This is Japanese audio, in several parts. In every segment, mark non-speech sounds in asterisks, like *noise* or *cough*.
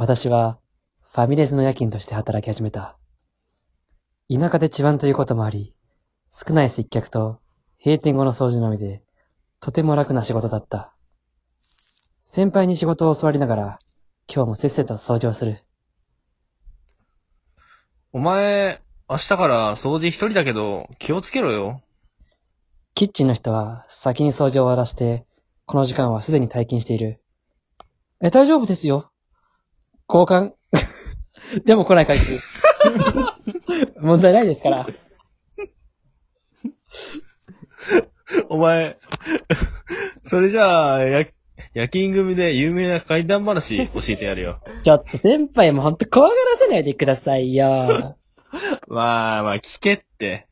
私はファミレスの夜勤として働き始めた。田舎で地盤ということもあり、少ない接客と閉店後の掃除のみで、とても楽な仕事だった。先輩に仕事を教わりながら、今日もせっせと掃除をする。お前、明日から掃除一人だけど、気をつけろよ。キッチンの人は先に掃除を終わらして、この時間はすでに退勤している。え、大丈夫ですよ。交換？*laughs* でも来ない限り。*laughs* 問題ないですから。お前、それじゃあ、や、夜勤組で有名な怪談話教えてやるよ。ちょっと先輩もほんと怖がらせないでくださいよ。*laughs* まあまあ、聞けって。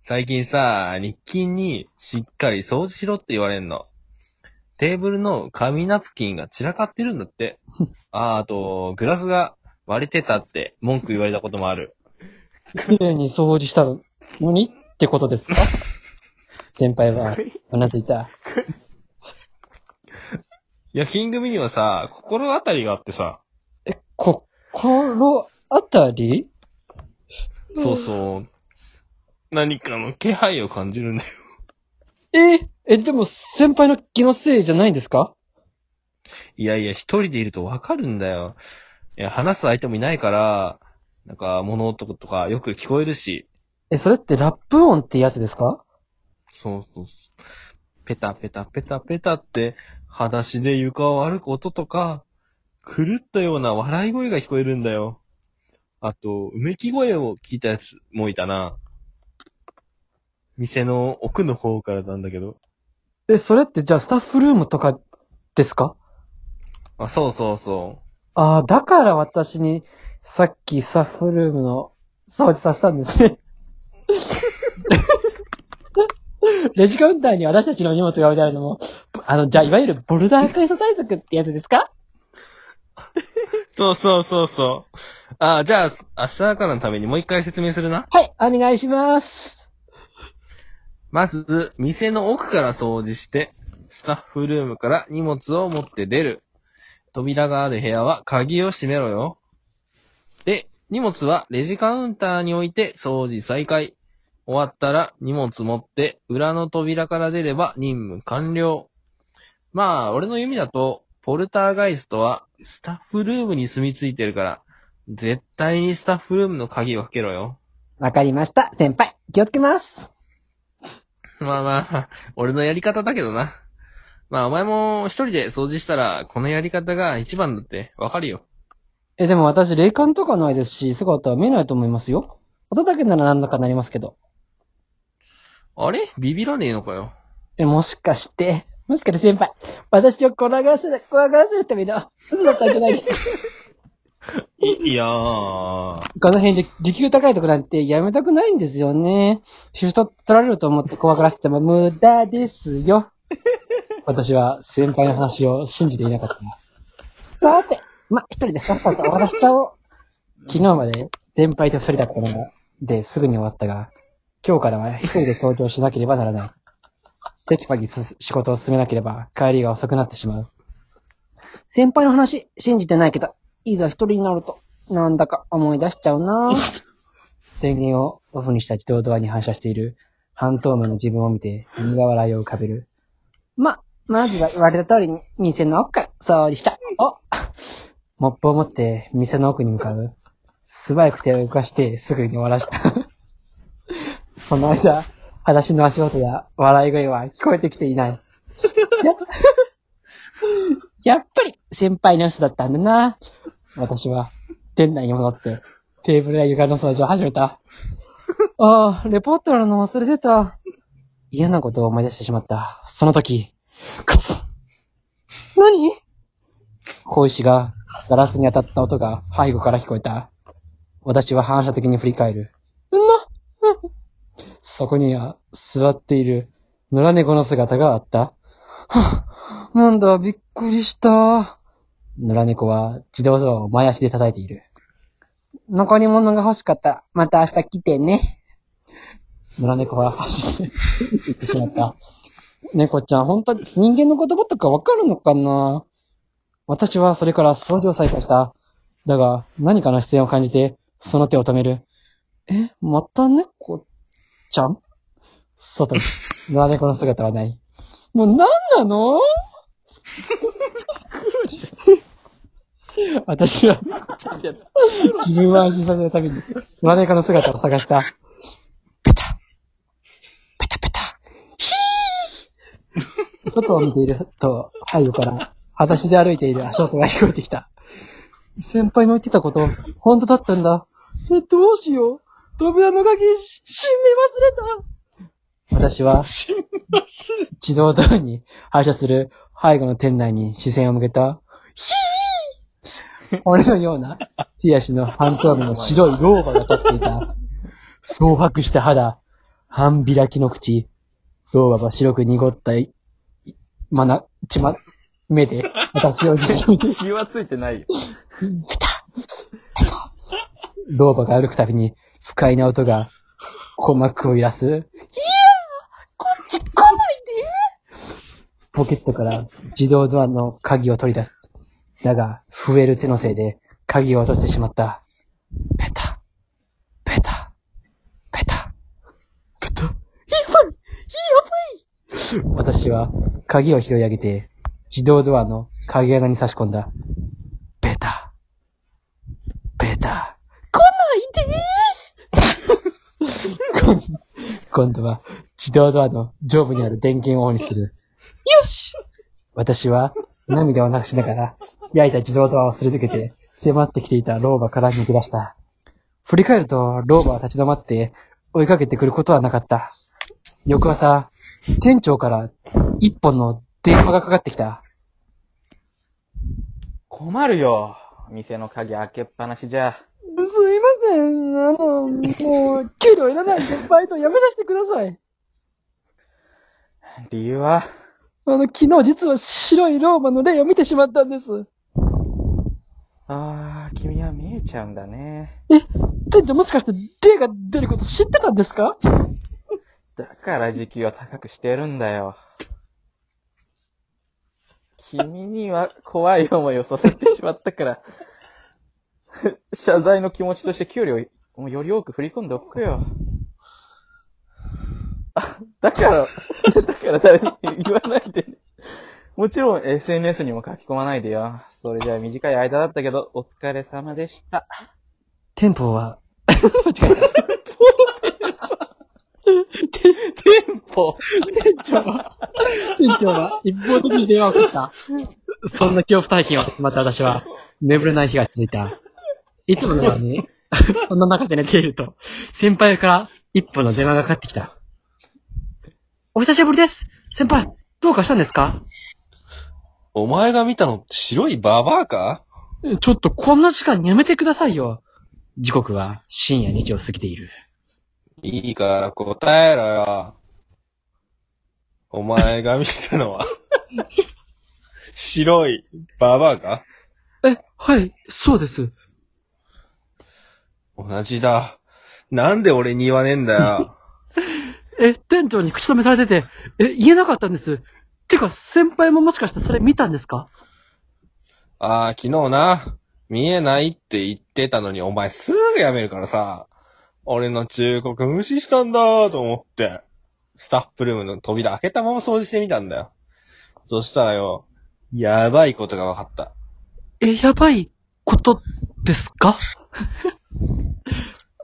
最近さ、日勤にしっかり掃除しろって言われんの。テーブルの紙ナプキンが散らかってるんだって。*laughs* ああ、あと、グラスが割れてたって文句言われたこともある。綺麗に掃除したのにってことですか？*laughs* 先輩は、うなずいた。*laughs* 夜勤組にはさ、心当たりがあってさ。え、心当たり？そうそう。何かの気配を感じるんだよ。え、え、でも先輩の気のせいじゃないんですか？いやいや、一人でいるとわかるんだよ。いや、話す相手もいないから、なんか物音とかよく聞こえるし。え、それってラップ音ってやつですか？そうそうそう。ペタペタペタペタって、裸足で床を歩く音とか、狂ったような笑い声が聞こえるんだよ。あと、うめき声を聞いたやつもいたな。店の奥の方からなんだけど。え、それってじゃあスタッフルームとかですか？あ、そうそうそああ、だから私にさっきスタッフルームの掃除させたんですね。*laughs* レジカウンターに私たちの荷物が置いてあるのも、あの、じゃあ、いわゆるボルダー解消対策ってやつですか？う。そうそうそうそう。あ、じゃあ、明日からのためにもう一回説明するな。はい、お願いします。まず、店の奥から掃除して、スタッフルームから荷物を持って出る。扉がある部屋は鍵を閉めろよ。で、荷物はレジカウンターに置いて掃除再開。終わったら荷物持って裏の扉から出れば任務完了。まあ、俺の弓だと、ポルターガイストはスタッフルームに住み着いてるから、絶対にスタッフルームの鍵をかけろよ。わかりました、先輩。気をつけます。*laughs* まあまあ、俺のやり方だけどな。まあお前も一人で掃除したら、このやり方が一番だってわかるよ。え、でも私、霊感とかないですし、姿は見えないと思いますよ。音だけなら何だかなりますけど。あれ？ビビらねえのかよ。え、もしかして、もしかして先輩、私を怖がらせる、怖がらせるための、嘘だったんじゃないですか。い、いやー。この辺で時給高いとこなんてやめたくないんですよね。シフト取られると思って怖がらせても無駄ですよ。*laughs* 私は先輩の話を信じていなかった。さて、ま、一人でさっさと終わらしちゃおう。昨日まで先輩と二人だったのが、で、すぐに終わったが、今日からは一人で登場しなければならない。テキパキす仕事を進めなければ帰りが遅くなってしまう。先輩の話信じてないけど、いざ一人になると、なんだか思い出しちゃうな電源をオフにした自動ドアに反射している半透明の自分を見て苦笑いを浮かべる。ま、まずは言われた通りに店の奥から掃除しちゃおう。モップを持って店の奥に向かう。素早く手を動かしてすぐに終わらした。その間、裸足の足音や笑い声は聞こえてきていない。や *laughs* *laughs* やっぱり先輩の嘘だったんだな。私は店内に戻ってテーブルや床の掃除を始めた。ああ、レポートなの忘れてた。嫌なことを思い出してしまった。その時、クツ何？小石がガラスに当たった音が背後から聞こえた。私は反射的に振り返る。うんな、そこには座っている野良猫の姿があった。はぁなんだ、びっくりした。野良猫は自動ドアを前足で叩いている。残り物が欲しかったら、また明日来てね。野良猫は走って行ってしまった。*laughs* 猫ちゃん、本当に人間の言葉とかわかるのかな？私はそれから掃除を再開した。だが、何かの出演を感じて、その手を止める。え、また猫ちゃん？外に、野良猫の姿はない。もう何なの？私は、自分を安心させるために、野良猫の姿を探した。ペタ。ペタペタ。ヒー外を見ていると、背後から、裸足で歩いている足音が聞こえてきた。先輩の言ってたこと、本当だったんだ。え、どうしよう。扉の鍵、し閉め忘れた。私は、自動ドアに反射する背後の店内に視線を向けた。ヒー *laughs* 俺のような手足の半透明の白い老婆が立っていた。蒼白した肌、半開きの口、老婆は白く濁ったい、まな、ちま、目で、私をじっと見て、血はついてないよ。老婆が歩くたびに不快な音が鼓膜を揺らす。いやーこっち来ないでポケットから自動ドアの鍵を取り出す。だが、増える手のせいで鍵を落としてしまった。ペタ、ペタ、ペタ、ペタ、やばい。やばい。私は鍵を拾い上げて自動ドアの鍵穴に差し込んだ。ペタ、ペタ。来ないで今 *laughs* 今度は自動ドアの上部にある電源をオンにする。よし。私は涙をなくしながら焼いた自動ドアをすり抜けて迫ってきていた老婆から逃げ出した。振り返ると老婆は立ち止まって追いかけてくることはなかった。翌朝、店長から一本の電話がかかってきた。困るよ。店の鍵開けっぱなしじゃ。すいません。あの、もう、給料いらないんで、バイトやめさせてください。理由は？あの、昨日実は白いローマの霊を見てしまったんです。あー、君は見えちゃうんだね。店長もしかして霊が出ること知ってたんですか？だから時給を高くしてるんだよ。君には怖い思いをさせてしまったから、謝罪の気持ちとして給料をより多く振り込んでおくよ。あ、だから、だから誰に言わないでね。もちろん SNS にも書き込まないでよ。それじゃあ短い間だったけど、お疲れ様でした。店舗は、*laughs* 間違えた。店舗店長は、店長は一方的に電話をかけた。そんな恐怖体験をまた私は、眠れない日が続いた。いつものように、そんな中で寝ていると、先輩から一本の電話がかかってきた。お久しぶりです先輩、どうかしたんですか？お前が見たのって白いババアか？ちょっとこんな時間にやめてくださいよ。時刻は深夜2時を過ぎている。いいから答えろよ。お前が見たのは、*laughs* 白いババアか？え、はい、そうです。同じだ。なんで俺に言わねえんだよ。*laughs* え、店長に口止めされてて、え、言えなかったんです。てか、先輩ももしかしてそれ見たんですか？ああ、昨日な、見えないって言ってたのにお前すぐやめるからさ、俺の忠告無視したんだと思って、スタッフルームの扉開けたまま掃除してみたんだよ。そしたらよ、やばいことが分かった。え、やばいことですか？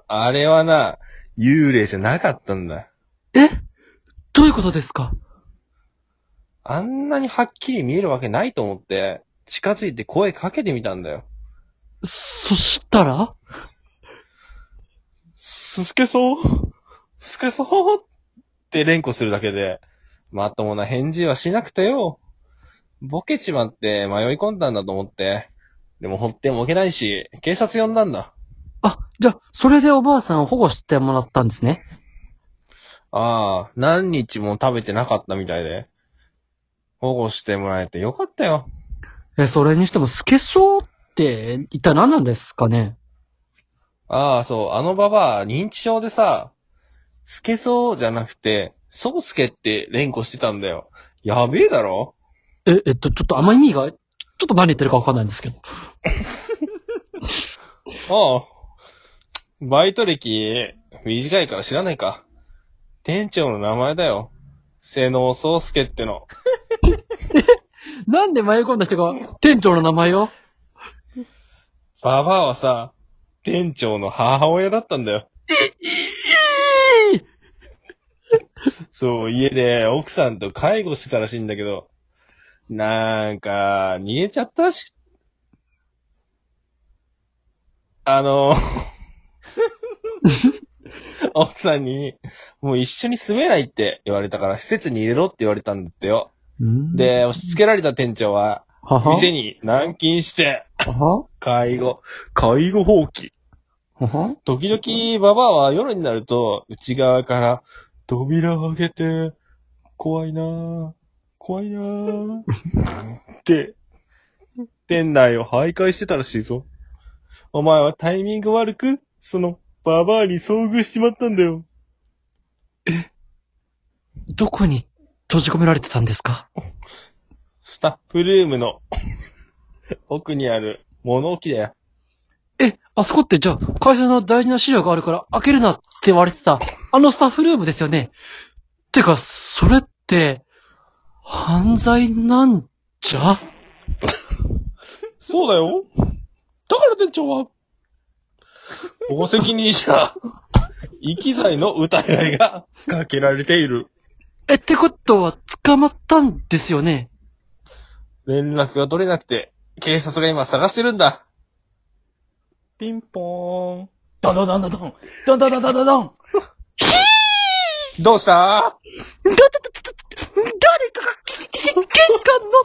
あれはな、幽霊じゃなかったんだ。え？どういうことですか？あんなにはっきり見えるわけないと思って、近づいて声かけてみたんだよ。そしたら？すすけそう？すけそう？って連呼するだけで、まともな返事はしなくてよ。ボケちまって迷い込んだんだと思って。でも放ってもおけないし、警察呼んだんだ。あ、じゃあ、それでおばあさんを保護してもらったんですね。ああ、何日も食べてなかったみたいで。保護してもらえてよかったよ。え、それにしても、スケソウって、一体何なんですかね？ああ、そう、あのババア認知症でさ、スケソウじゃなくて、ソウスケって連呼してたんだよ。やべえだろ？え、えっと、ちょっとあんま意味が、ちょっと何言ってるかわかんないんですけど。*laughs* ああ。バイト歴、短いから知らないか。店長の名前だよ。瀬能宗介っての。なんで迷い込んだ人が店長の名前を？ババアはさ、店長の母親だったんだよ。そう、家で奥さんと介護してたらしいんだけど、なんか、逃げちゃったらし、あの、奥さんに、もう一緒に住めないって言われたから、施設に入れろって言われたんだってよ。で、押し付けられた店長は、はは店に軟禁して、は介護、介護放棄。時々、ババアは夜になると、内側から、扉を開けて、怖いなぁ、怖いなぁ、って、店内を徘徊してたらしいぞ。お前はタイミング悪く、その、ババアに遭遇しちまったんだよ。どこに閉じ込められてたんですか？スタッフルームの、*laughs* 奥にある物置だよ。え、あそこってじゃあ、会社の大事な資料があるから開けるなって言われてた、あのスタッフルームですよね。てか、それって、犯罪なんじゃ？*laughs* そうだよ。だから店長は、保護責任者、遺棄罪の疑いがかけられている。え、ってことは捕まったんですよね？連絡が取れなくて、警察が今探してるんだ。ピンポーン。ドンドンドンドンドン。ドンドンドンドンドンドン。どうした誰かが、玄関の